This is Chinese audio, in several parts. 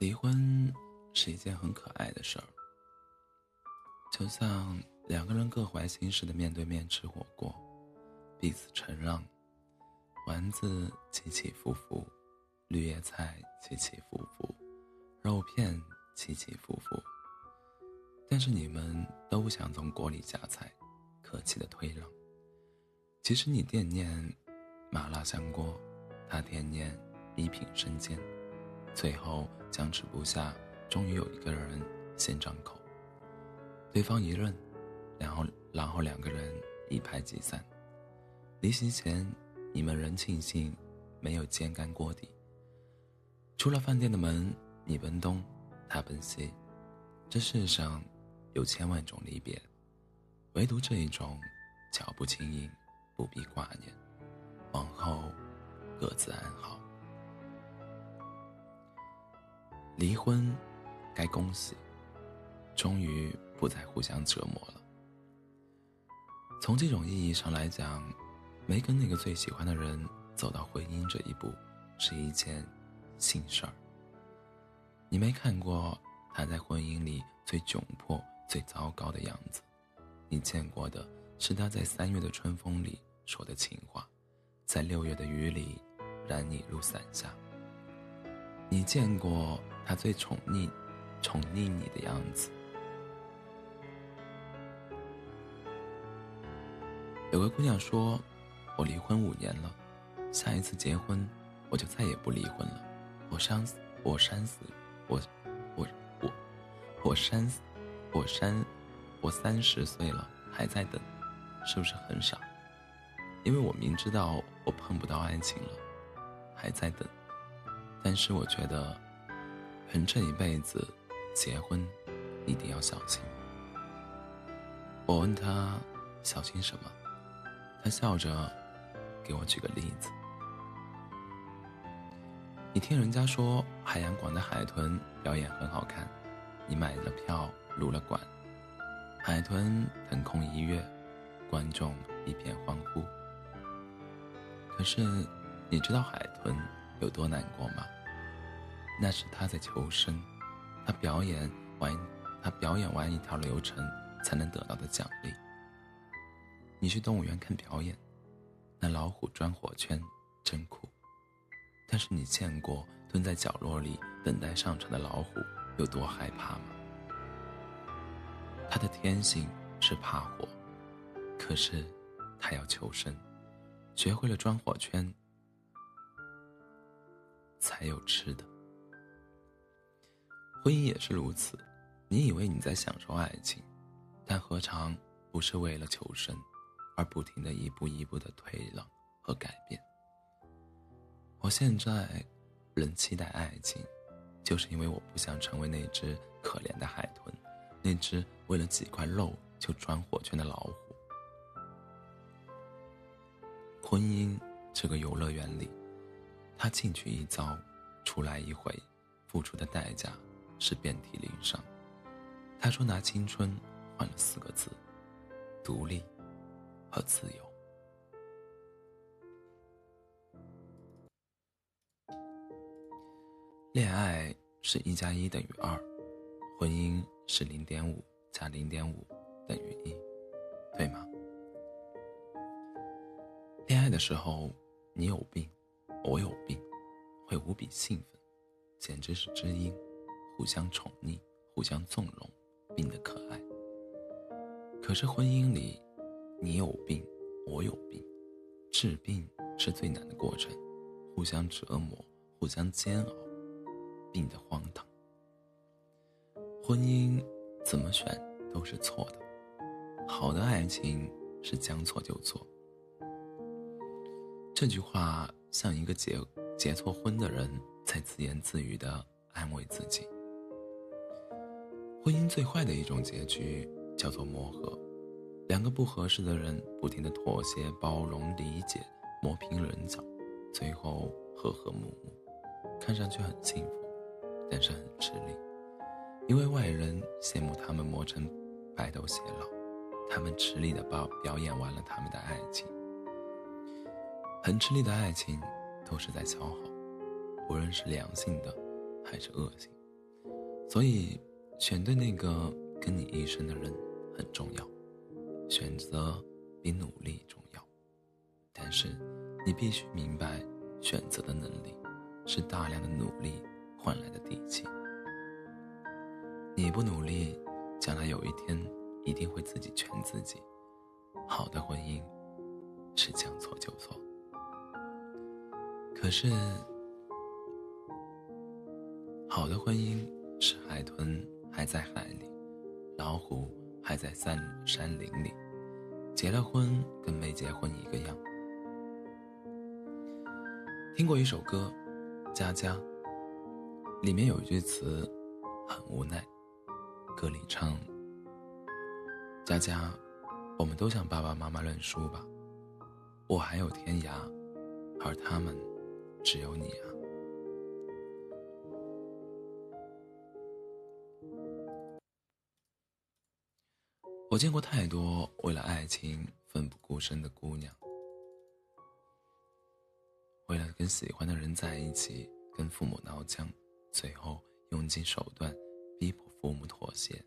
离婚是一件很可爱的事儿，就像两个人各怀心事的面对面吃火锅，彼此承让，丸子起起伏伏，绿叶菜起起伏伏，肉片起起伏伏，但是你们都不想从锅里夹菜，客气的推让。其实你惦念麻辣香锅，他惦念一品生煎。最后僵持不下，终于有一个人先张口。对方一愣，然后然后两个人一拍即散。离席前，你们仍庆幸没有煎干锅底。出了饭店的门，你奔东，他奔西。这世上有千万种离别，唯独这一种，脚步轻盈，不必挂念。往后，各自安好。离婚，该恭喜，终于不再互相折磨了。从这种意义上来讲，没跟那个最喜欢的人走到婚姻这一步，是一件幸事儿。你没看过他在婚姻里最窘迫、最糟糕的样子，你见过的是他在三月的春风里说的情话，在六月的雨里染你入伞下。你见过。他最宠溺、宠溺你的样子。有个姑娘说：“我离婚五年了，下一次结婚我就再也不离婚了。我伤死，我删死，我，我，我，我删，我删，我三十岁了还在等，是不是很傻？因为我明知道我碰不到爱情了，还在等。但是我觉得。”人这一辈子，结婚一定要小心。我问他小心什么，他笑着给我举个例子。你听人家说海洋馆的海豚表演很好看，你买了票入了馆，海豚腾空一跃，观众一片欢呼。可是你知道海豚有多难过吗？那是他在求生，他表演完，他表演完一条流程才能得到的奖励。你去动物园看表演，那老虎钻火圈真酷，但是你见过蹲在角落里等待上场的老虎有多害怕吗？他的天性是怕火，可是他要求生，学会了钻火圈，才有吃的。婚姻也是如此，你以为你在享受爱情，但何尝不是为了求生，而不停的一步一步的退让和改变？我现在仍期待爱情，就是因为我不想成为那只可怜的海豚，那只为了几块肉就钻火圈的老虎。婚姻这个游乐园里，他进去一遭，出来一回，付出的代价。是遍体鳞伤。他说：“拿青春换了四个字，独立和自由。”恋爱是一加一等于二，婚姻是零点五加零点五等于一，对吗？恋爱的时候，你有病，我有病，会无比兴奋，简直是知音。互相宠溺，互相纵容，病得可爱。可是婚姻里，你有病，我有病，治病是最难的过程，互相折磨，互相煎熬，病得荒唐。婚姻怎么选都是错的，好的爱情是将错就错。这句话像一个结结错婚的人在自言自语的安慰自己。婚姻最坏的一种结局叫做磨合，两个不合适的人不停的妥协、包容、理解、磨平棱角，最后和和睦睦，看上去很幸福，但是很吃力，因为外人羡慕他们磨成白头偕老，他们吃力的表表演完了他们的爱情，很吃力的爱情都是在消耗，无论是良性的还是恶性。所以，选对那个跟你一生的人很重要，选择比努力重要。但是，你必须明白，选择的能力是大量的努力换来的底气。你不努力，将来有一天一定会自己劝自己。好的婚姻是将错就错。可是，好的婚姻是海豚还在海里，老虎还在山山林里，结了婚跟没结婚一个样。听过一首歌《佳佳》，里面有一句词很无奈，歌里唱：“佳佳，我们都向爸爸妈妈认输吧，我还有天涯，而他们。”只有你啊！我见过太多为了爱情奋不顾身的姑娘，为了跟喜欢的人在一起，跟父母闹僵，最后用尽手段逼迫父母妥协，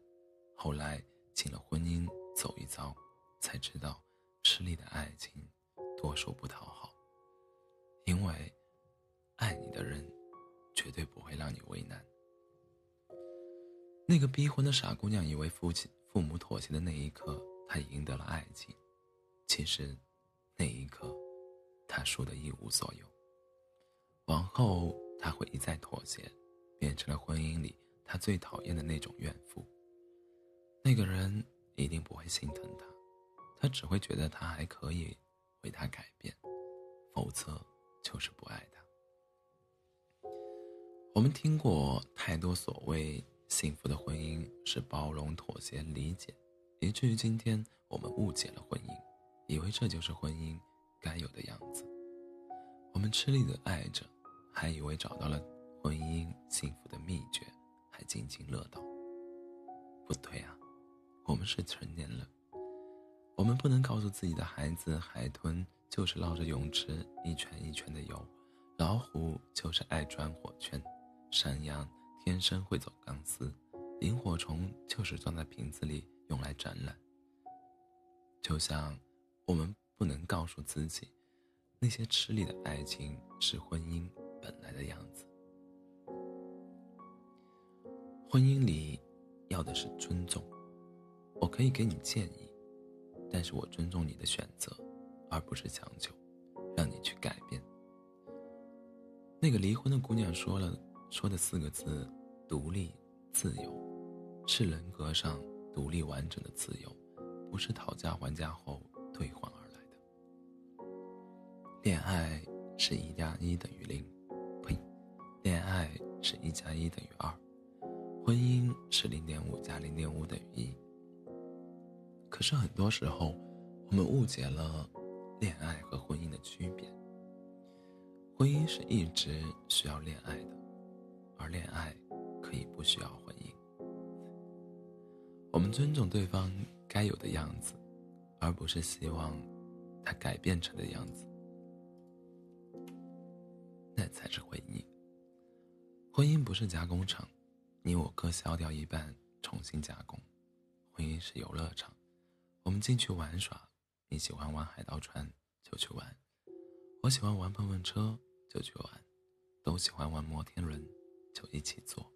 后来进了婚姻走一遭，才知道吃力的爱情多数不讨好，因为。爱你的人，绝对不会让你为难。那个逼婚的傻姑娘以为父亲、父母妥协的那一刻，他赢得了爱情。其实，那一刻，他输得一无所有。往后，他会一再妥协，变成了婚姻里他最讨厌的那种怨妇。那个人一定不会心疼他，他只会觉得他还可以为他改变，否则就是不爱他。我们听过太多所谓幸福的婚姻是包容、妥协、理解，以至于今天我们误解了婚姻，以为这就是婚姻该有的样子。我们吃力的爱着，还以为找到了婚姻幸福的秘诀，还津津乐道。不对啊，我们是成年人，我们不能告诉自己的孩子，海豚就是绕着泳池一圈一圈的游，老虎就是爱钻火圈。山羊天生会走钢丝，萤火虫就是装在瓶子里用来展览。就像我们不能告诉自己，那些吃力的爱情是婚姻本来的样子。婚姻里要的是尊重，我可以给你建议，但是我尊重你的选择，而不是强求，让你去改变。那个离婚的姑娘说了。说的四个字：独立、自由，是人格上独立完整的自由，不是讨价还价后兑换而来的。恋爱是一加一等于零，呸，恋爱是一加一等于二，婚姻是零点五加零点五等于一。可是很多时候，我们误解了恋爱和婚姻的区别。婚姻是一直需要恋爱的。而恋爱可以不需要婚姻。我们尊重对方该有的样子，而不是希望他改变成的样子。那才是婚姻。婚姻不是加工厂，你我各削掉一半重新加工。婚姻是游乐场，我们进去玩耍。你喜欢玩海盗船就去玩，我喜欢玩碰碰车就去玩，都喜欢玩摩天轮。就一起做。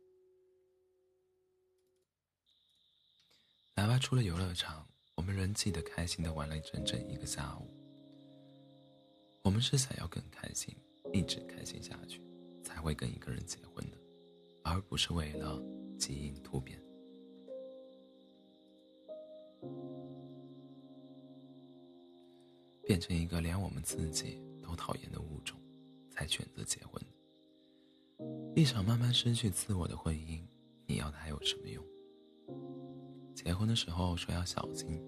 哪怕出了游乐场，我们仍记得开心的玩了整整一个下午。我们是想要更开心，一直开心下去，才会跟一个人结婚的，而不是为了基因突变，变成一个连我们自己都讨厌的物种，才选择结婚。一场慢慢失去自我的婚姻，你要它有什么用？结婚的时候说要小心，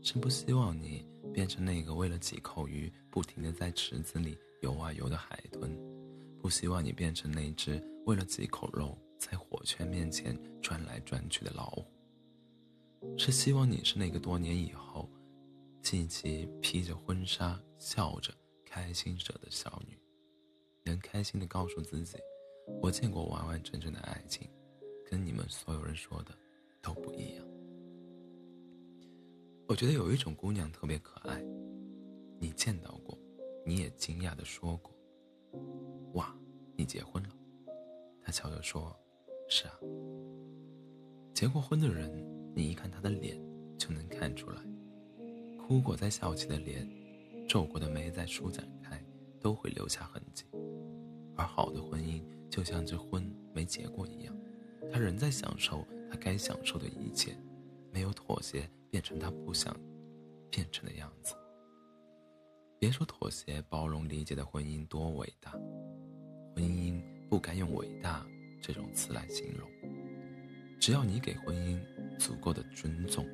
是不希望你变成那个为了几口鱼不停的在池子里游啊游的海豚，不希望你变成那只为了几口肉在火圈面前转来转去的老虎，是希望你是那个多年以后，季节披着婚纱笑着开心着的小女，能开心的告诉自己。我见过完完整整的爱情，跟你们所有人说的都不一样。我觉得有一种姑娘特别可爱，你见到过，你也惊讶的说过：“哇，你结婚了？”她悄悄说：“是啊。”结过婚的人，你一看他的脸就能看出来，哭过再笑起的脸，皱过的眉再舒展开，都会留下痕迹。而好的就像这婚没结过一样，他仍在享受他该享受的一切，没有妥协变成他不想变成的样子。别说妥协、包容、理解的婚姻多伟大，婚姻不该用伟大这种词来形容。只要你给婚姻足够的尊重，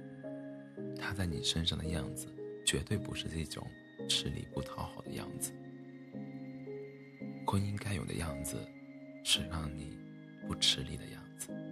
他在你身上的样子绝对不是这种吃力不讨好的样子。婚姻该有的样子，是让你不吃力的样子。